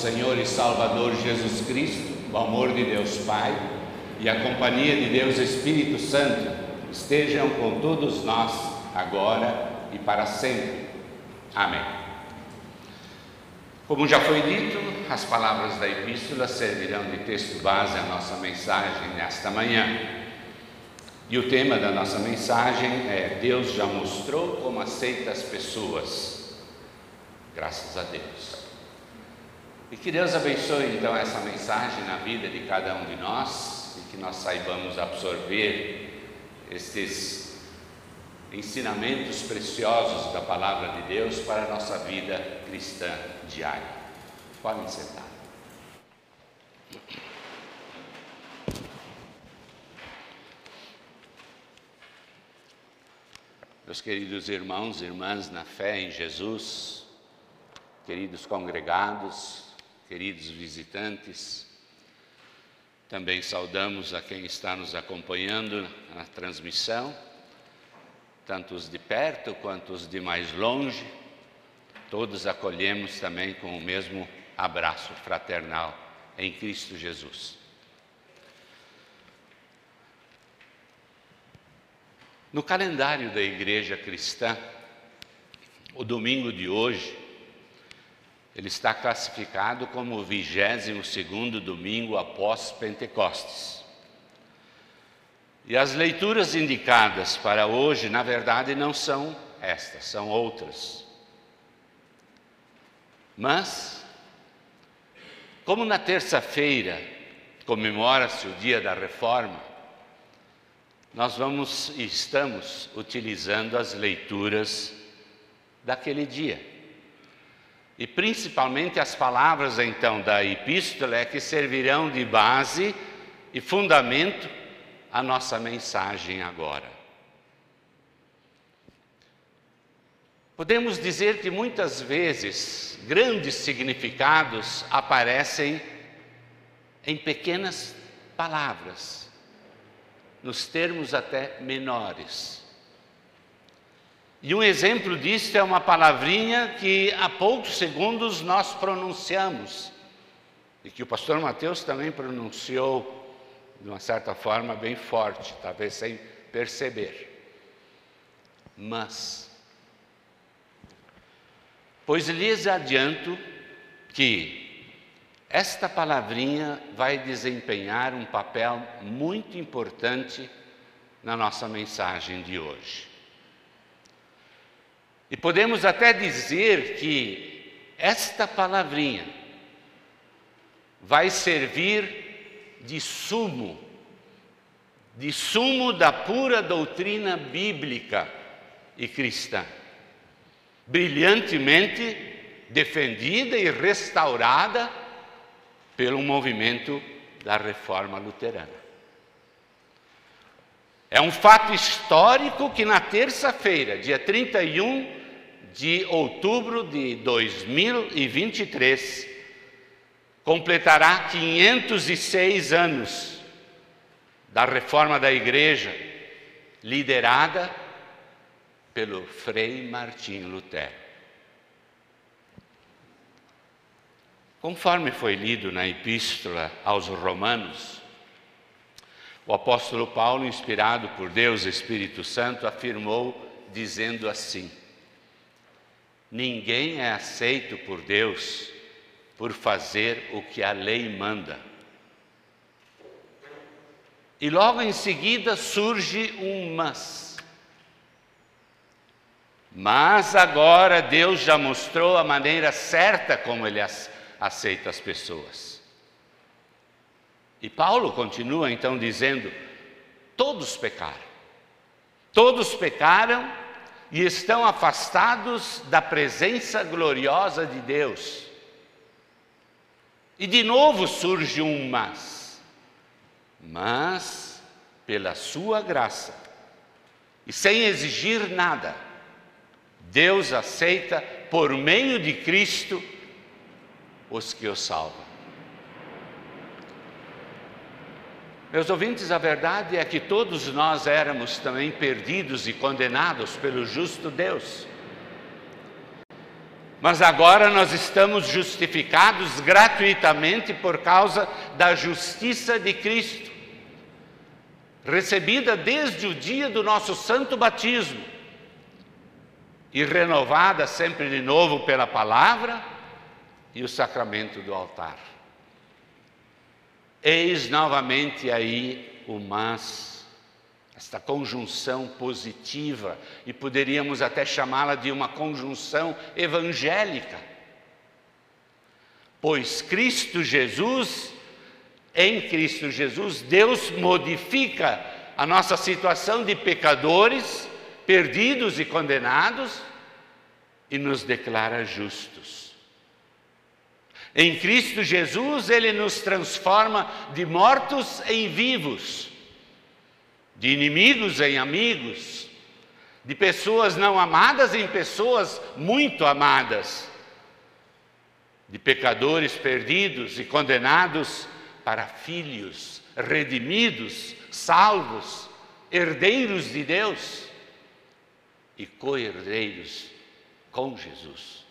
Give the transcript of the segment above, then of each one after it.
Senhor e Salvador Jesus Cristo, o amor de Deus Pai e a companhia de Deus Espírito Santo estejam com todos nós, agora e para sempre. Amém. Como já foi dito, as palavras da epístola servirão de texto base à nossa mensagem nesta manhã. E o tema da nossa mensagem é: Deus já mostrou como aceita as pessoas. Graças a Deus. E que Deus abençoe então essa mensagem na vida de cada um de nós e que nós saibamos absorver estes ensinamentos preciosos da palavra de Deus para a nossa vida cristã diária. Podem sentar. Meus queridos irmãos e irmãs na fé em Jesus, queridos congregados, queridos visitantes, também saudamos a quem está nos acompanhando na transmissão, tanto os de perto quanto os de mais longe, todos acolhemos também com o mesmo abraço fraternal em Cristo Jesus. No calendário da Igreja Cristã, o domingo de hoje ele está classificado como o 22 domingo após Pentecostes. E as leituras indicadas para hoje, na verdade, não são estas, são outras. Mas, como na terça-feira comemora-se o dia da reforma, nós vamos e estamos utilizando as leituras daquele dia. E principalmente as palavras então da epístola é que servirão de base e fundamento à nossa mensagem agora. Podemos dizer que muitas vezes grandes significados aparecem em pequenas palavras, nos termos até menores. E um exemplo disso é uma palavrinha que há poucos segundos nós pronunciamos, e que o pastor Mateus também pronunciou de uma certa forma bem forte, talvez sem perceber. Mas, pois lhes adianto que esta palavrinha vai desempenhar um papel muito importante na nossa mensagem de hoje. E podemos até dizer que esta palavrinha vai servir de sumo, de sumo da pura doutrina bíblica e cristã, brilhantemente defendida e restaurada pelo movimento da reforma luterana. É um fato histórico que na terça-feira, dia 31 de outubro de 2023, completará 506 anos da reforma da igreja, liderada pelo Frei Martim Lutero. Conforme foi lido na Epístola aos Romanos, o apóstolo Paulo, inspirado por Deus Espírito Santo, afirmou dizendo assim: Ninguém é aceito por Deus por fazer o que a lei manda. E logo em seguida surge um mas. Mas agora Deus já mostrou a maneira certa como Ele aceita as pessoas. E Paulo continua então dizendo: todos pecaram, todos pecaram e estão afastados da presença gloriosa de Deus. E de novo surge um mas. Mas, pela sua graça, e sem exigir nada, Deus aceita por meio de Cristo os que o salvam. Meus ouvintes, a verdade é que todos nós éramos também perdidos e condenados pelo justo Deus. Mas agora nós estamos justificados gratuitamente por causa da justiça de Cristo, recebida desde o dia do nosso santo batismo e renovada sempre de novo pela palavra e o sacramento do altar. Eis novamente aí o mas esta conjunção positiva, e poderíamos até chamá-la de uma conjunção evangélica. Pois Cristo Jesus, em Cristo Jesus, Deus modifica a nossa situação de pecadores, perdidos e condenados, e nos declara justos. Em Cristo Jesus, Ele nos transforma de mortos em vivos de inimigos em amigos, de pessoas não amadas em pessoas muito amadas, de pecadores perdidos e condenados para filhos redimidos, salvos, herdeiros de Deus e co-herdeiros com Jesus.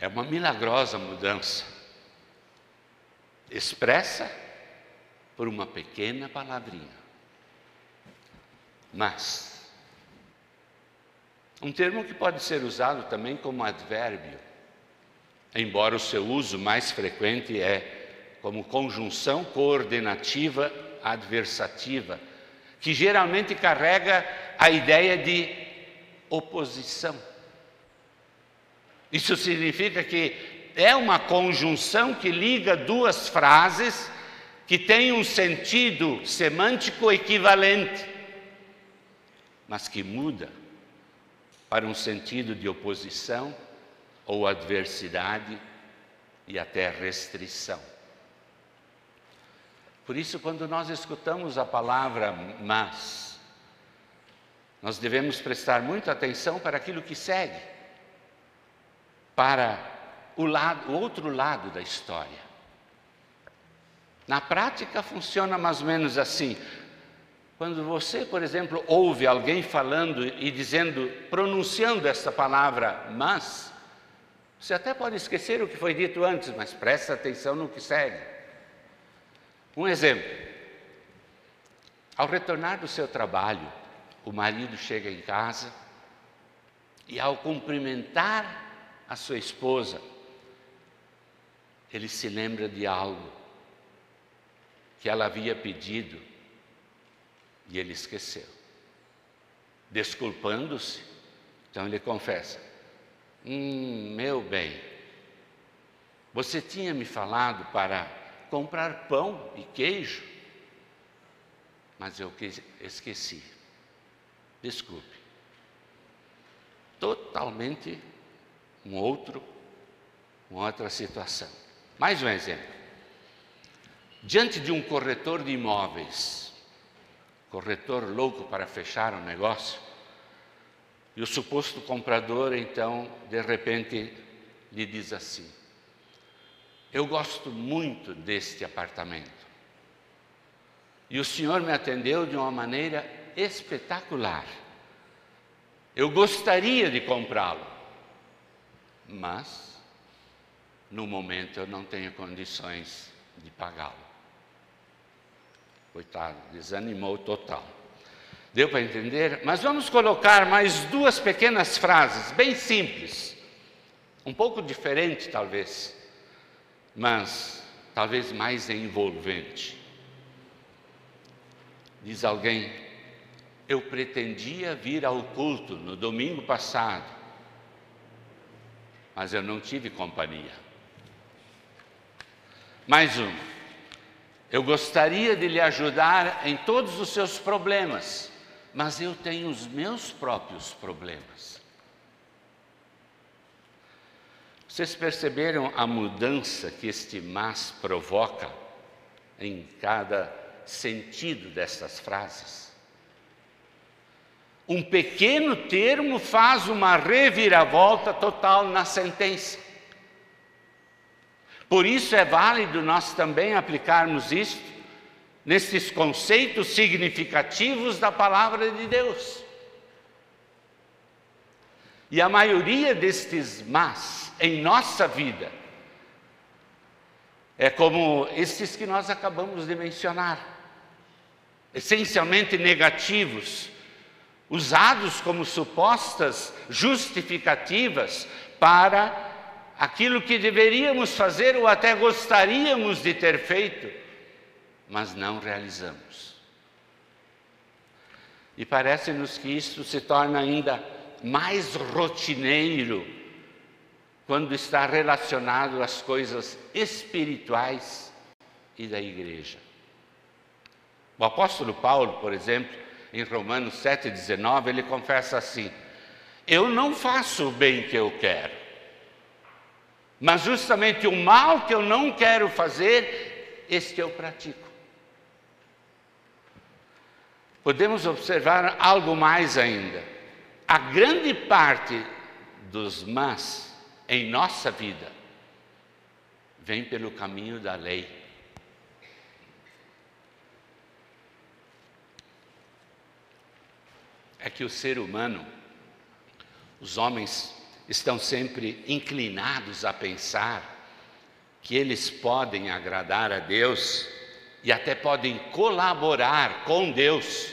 É uma milagrosa mudança, expressa por uma pequena palavrinha. Mas, um termo que pode ser usado também como advérbio, embora o seu uso mais frequente é como conjunção coordenativa adversativa, que geralmente carrega a ideia de oposição. Isso significa que é uma conjunção que liga duas frases que tem um sentido semântico equivalente, mas que muda para um sentido de oposição ou adversidade e até restrição. Por isso, quando nós escutamos a palavra mas, nós devemos prestar muita atenção para aquilo que segue, para o, lado, o outro lado da história. Na prática funciona mais ou menos assim. Quando você, por exemplo, ouve alguém falando e dizendo, pronunciando essa palavra mas, você até pode esquecer o que foi dito antes, mas presta atenção no que segue. Um exemplo. Ao retornar do seu trabalho, o marido chega em casa e, ao cumprimentar a sua esposa, ele se lembra de algo que ela havia pedido e ele esqueceu. Desculpando-se, então ele confessa: Hum, meu bem, você tinha me falado para comprar pão e queijo, mas eu esqueci. Desculpe. Totalmente um outro, uma outra situação. Mais um exemplo. Diante de um corretor de imóveis, corretor louco para fechar um negócio, e o suposto comprador, então, de repente, lhe diz assim: Eu gosto muito deste apartamento. E o senhor me atendeu de uma maneira espetacular. Eu gostaria de comprá-lo, mas no momento eu não tenho condições de pagá-lo. Coitado, desanimou total. Deu para entender? Mas vamos colocar mais duas pequenas frases, bem simples, um pouco diferente talvez, mas talvez mais envolvente. Diz alguém: Eu pretendia vir ao culto no domingo passado, mas eu não tive companhia. Mais um. Eu gostaria de lhe ajudar em todos os seus problemas, mas eu tenho os meus próprios problemas. Vocês perceberam a mudança que este mas provoca em cada sentido dessas frases? Um pequeno termo faz uma reviravolta total na sentença. Por isso é válido nós também aplicarmos isto nesses conceitos significativos da palavra de Deus. E a maioria destes mas em nossa vida é como esses que nós acabamos de mencionar, essencialmente negativos, usados como supostas justificativas para aquilo que deveríamos fazer ou até gostaríamos de ter feito, mas não realizamos. E parece-nos que isso se torna ainda mais rotineiro quando está relacionado às coisas espirituais e da igreja. O apóstolo Paulo, por exemplo, em Romanos 7,19, ele confessa assim: Eu não faço o bem que eu quero, mas justamente o mal que eu não quero fazer, este eu pratico. Podemos observar algo mais ainda. A grande parte dos mas em nossa vida vem pelo caminho da lei. É que o ser humano, os homens, estão sempre inclinados a pensar que eles podem agradar a Deus e até podem colaborar com Deus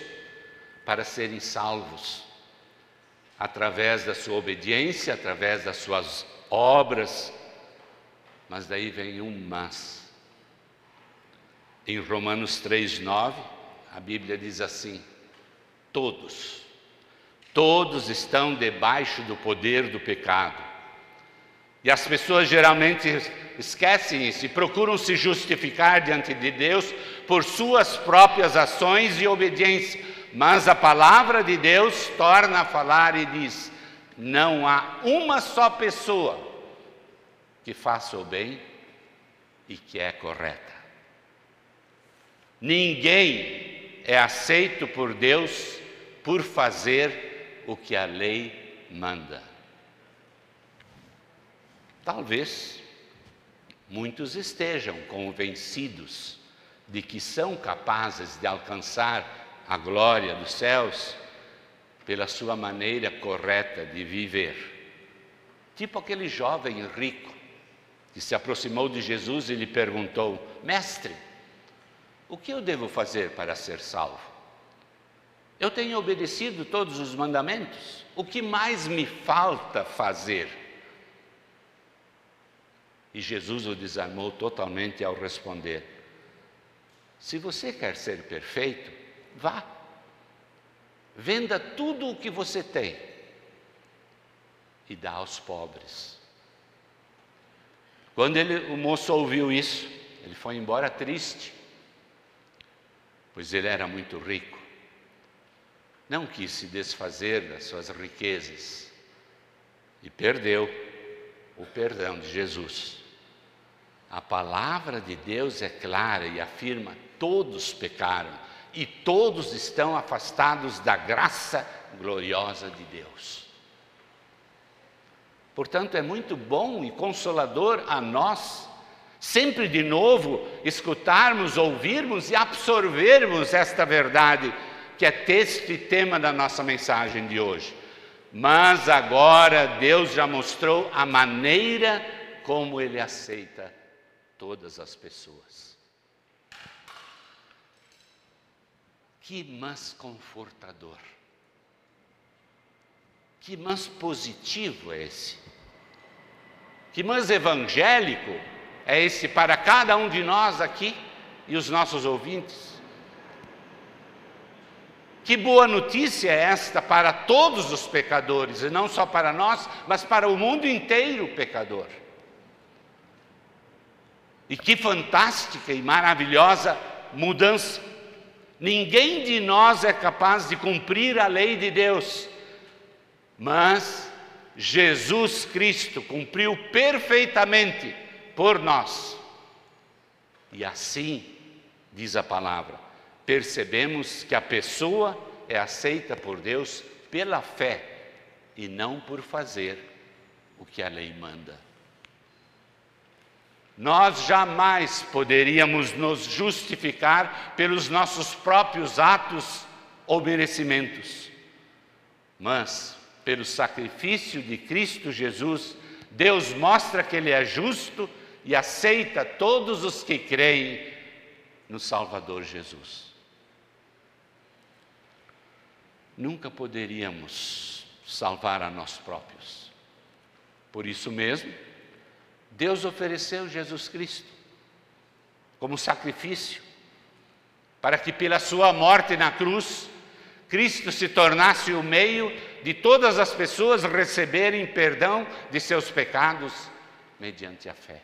para serem salvos através da sua obediência, através das suas obras. Mas daí vem um mas. Em Romanos 3:9, a Bíblia diz assim: todos, todos estão debaixo do poder do pecado. E as pessoas geralmente esquecem isso e procuram se justificar diante de Deus por suas próprias ações e obediência mas a palavra de Deus torna a falar e diz: não há uma só pessoa que faça o bem e que é correta. Ninguém é aceito por Deus por fazer o que a lei manda. Talvez muitos estejam convencidos de que são capazes de alcançar a glória dos céus pela sua maneira correta de viver. Tipo aquele jovem rico que se aproximou de Jesus e lhe perguntou: Mestre, o que eu devo fazer para ser salvo? Eu tenho obedecido todos os mandamentos, o que mais me falta fazer? E Jesus o desarmou totalmente ao responder: Se você quer ser perfeito, Vá. Venda tudo o que você tem e dá aos pobres. Quando ele, o moço ouviu isso, ele foi embora triste, pois ele era muito rico. Não quis se desfazer das suas riquezas e perdeu o perdão de Jesus. A palavra de Deus é clara e afirma: todos pecaram e todos estão afastados da graça gloriosa de Deus. Portanto, é muito bom e consolador a nós, sempre de novo, escutarmos, ouvirmos e absorvermos esta verdade, que é texto e tema da nossa mensagem de hoje. Mas agora Deus já mostrou a maneira como Ele aceita todas as pessoas. Que mas confortador. Que mas positivo é esse. Que mas evangélico é esse para cada um de nós aqui e os nossos ouvintes. Que boa notícia é esta para todos os pecadores, e não só para nós, mas para o mundo inteiro pecador. E que fantástica e maravilhosa mudança Ninguém de nós é capaz de cumprir a lei de Deus, mas Jesus Cristo cumpriu perfeitamente por nós. E assim, diz a palavra, percebemos que a pessoa é aceita por Deus pela fé e não por fazer o que a lei manda. Nós jamais poderíamos nos justificar pelos nossos próprios atos ou merecimentos. Mas pelo sacrifício de Cristo Jesus, Deus mostra que Ele é justo e aceita todos os que creem no Salvador Jesus. Nunca poderíamos salvar a nós próprios. Por isso mesmo, Deus ofereceu Jesus Cristo como sacrifício, para que pela sua morte na cruz, Cristo se tornasse o meio de todas as pessoas receberem perdão de seus pecados mediante a fé.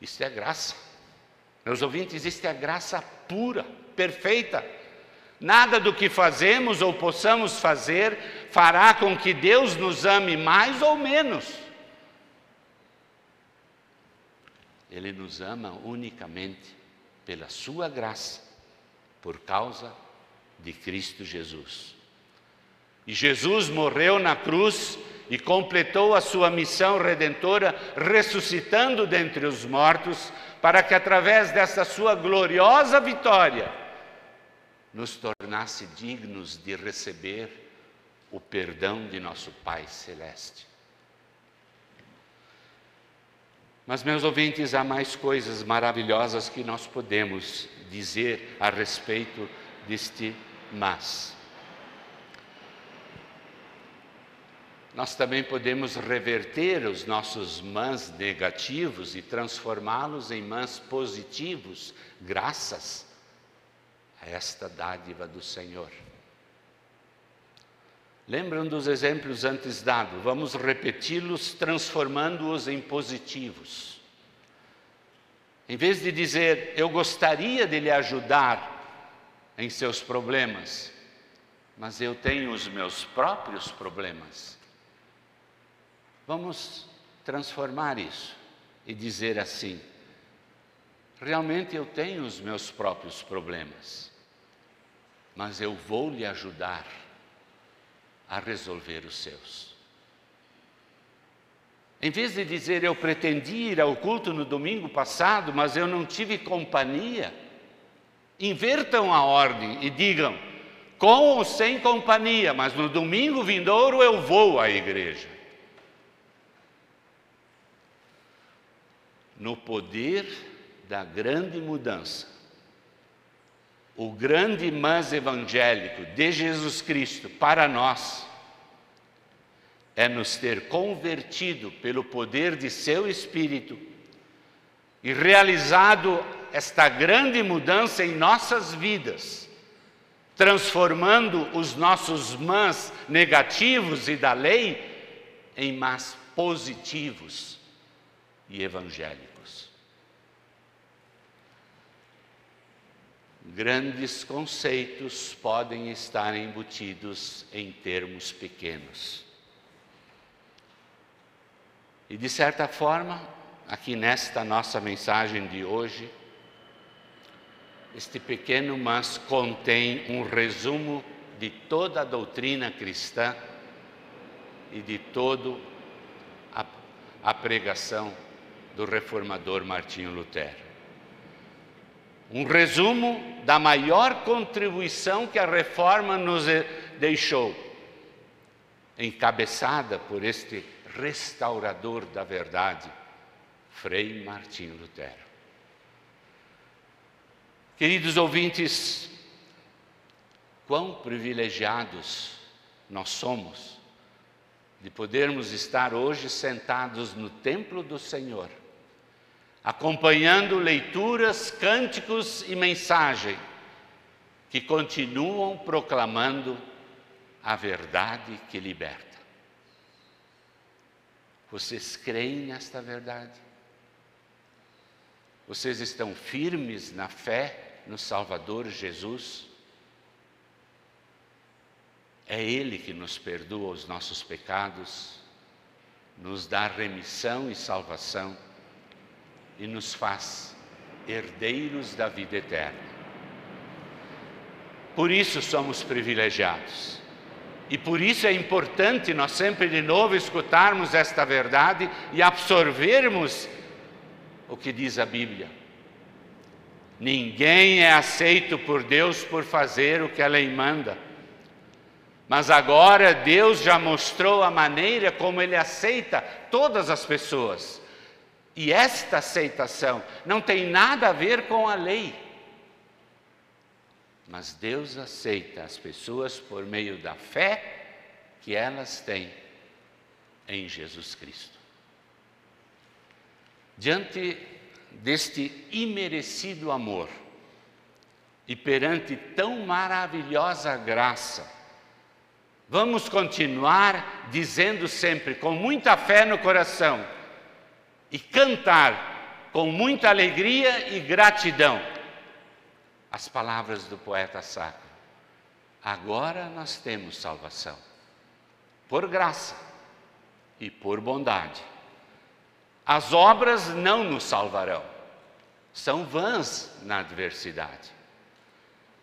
Isso é graça. Meus ouvintes, isto é graça pura, perfeita. Nada do que fazemos ou possamos fazer fará com que Deus nos ame mais ou menos. Ele nos ama unicamente pela Sua graça, por causa de Cristo Jesus. E Jesus morreu na cruz e completou a sua missão redentora, ressuscitando dentre os mortos, para que através dessa sua gloriosa vitória nos tornasse dignos de receber o perdão de nosso Pai Celeste. Mas, meus ouvintes, há mais coisas maravilhosas que nós podemos dizer a respeito deste mas. Nós também podemos reverter os nossos mãs negativos e transformá-los em mãs positivos, graças a esta dádiva do Senhor. Lembram dos exemplos antes dados? Vamos repeti-los, transformando-os em positivos. Em vez de dizer, eu gostaria de lhe ajudar em seus problemas, mas eu tenho os meus próprios problemas. Vamos transformar isso e dizer assim: realmente eu tenho os meus próprios problemas, mas eu vou lhe ajudar a resolver os seus. Em vez de dizer eu pretendi ir ao culto no domingo passado, mas eu não tive companhia, invertam a ordem e digam com ou sem companhia, mas no domingo vindouro eu vou à igreja. no poder da grande mudança. O grande mas evangélico de Jesus Cristo para nós é nos ter convertido pelo poder de seu Espírito e realizado esta grande mudança em nossas vidas, transformando os nossos mas negativos e da lei em mas positivos e evangélicos. Grandes conceitos podem estar embutidos em termos pequenos. E de certa forma, aqui nesta nossa mensagem de hoje, este pequeno mas contém um resumo de toda a doutrina cristã e de toda a, pregação do reformador Martinho Lutero um resumo da maior contribuição que a reforma nos deixou, encabeçada por este restaurador da verdade, Frei Martinho Lutero. Queridos ouvintes, quão privilegiados nós somos de podermos estar hoje sentados no templo do Senhor acompanhando leituras, cânticos e mensagem que continuam proclamando a verdade que liberta. Vocês creem nesta verdade? Vocês estão firmes na fé no Salvador Jesus? É Ele que nos perdoa os nossos pecados, nos dá remissão e salvação e nos faz herdeiros da vida eterna. Por isso somos privilegiados. E por isso é importante nós sempre de novo escutarmos esta verdade e absorvermos o que diz a Bíblia. Ninguém é aceito por Deus por fazer o que a lei manda, Mas agora Deus já mostrou a maneira como Ele aceita todas as pessoas. E esta aceitação não tem nada a ver com a lei. Mas Deus aceita as pessoas por meio da fé que elas têm em Jesus Cristo. Diante deste imerecido amor e perante tão maravilhosa graça, vamos continuar dizendo sempre com muita fé no coração e cantar com muita alegria e gratidão as palavras do poeta sacro. Agora nós temos salvação, por graça e por bondade. As obras não nos salvarão, são vãs na adversidade.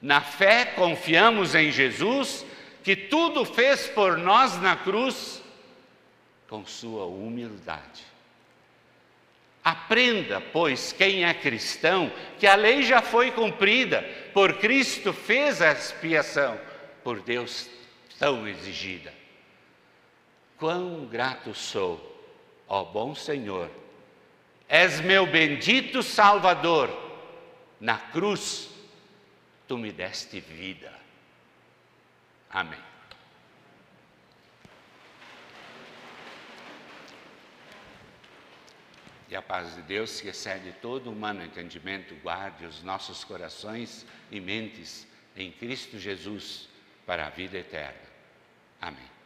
Na fé confiamos em Jesus, que tudo fez por nós na cruz, com sua humildade. Aprenda, pois, quem é cristão, que a lei já foi cumprida, por Cristo fez a expiação, por Deus tão exigida. Quão grato sou, ó bom Senhor, és meu bendito Salvador, na cruz tu me deste vida. Amém. E a paz de Deus, que excede todo humano entendimento, guarde os nossos corações e mentes em Cristo Jesus para a vida eterna. Amém.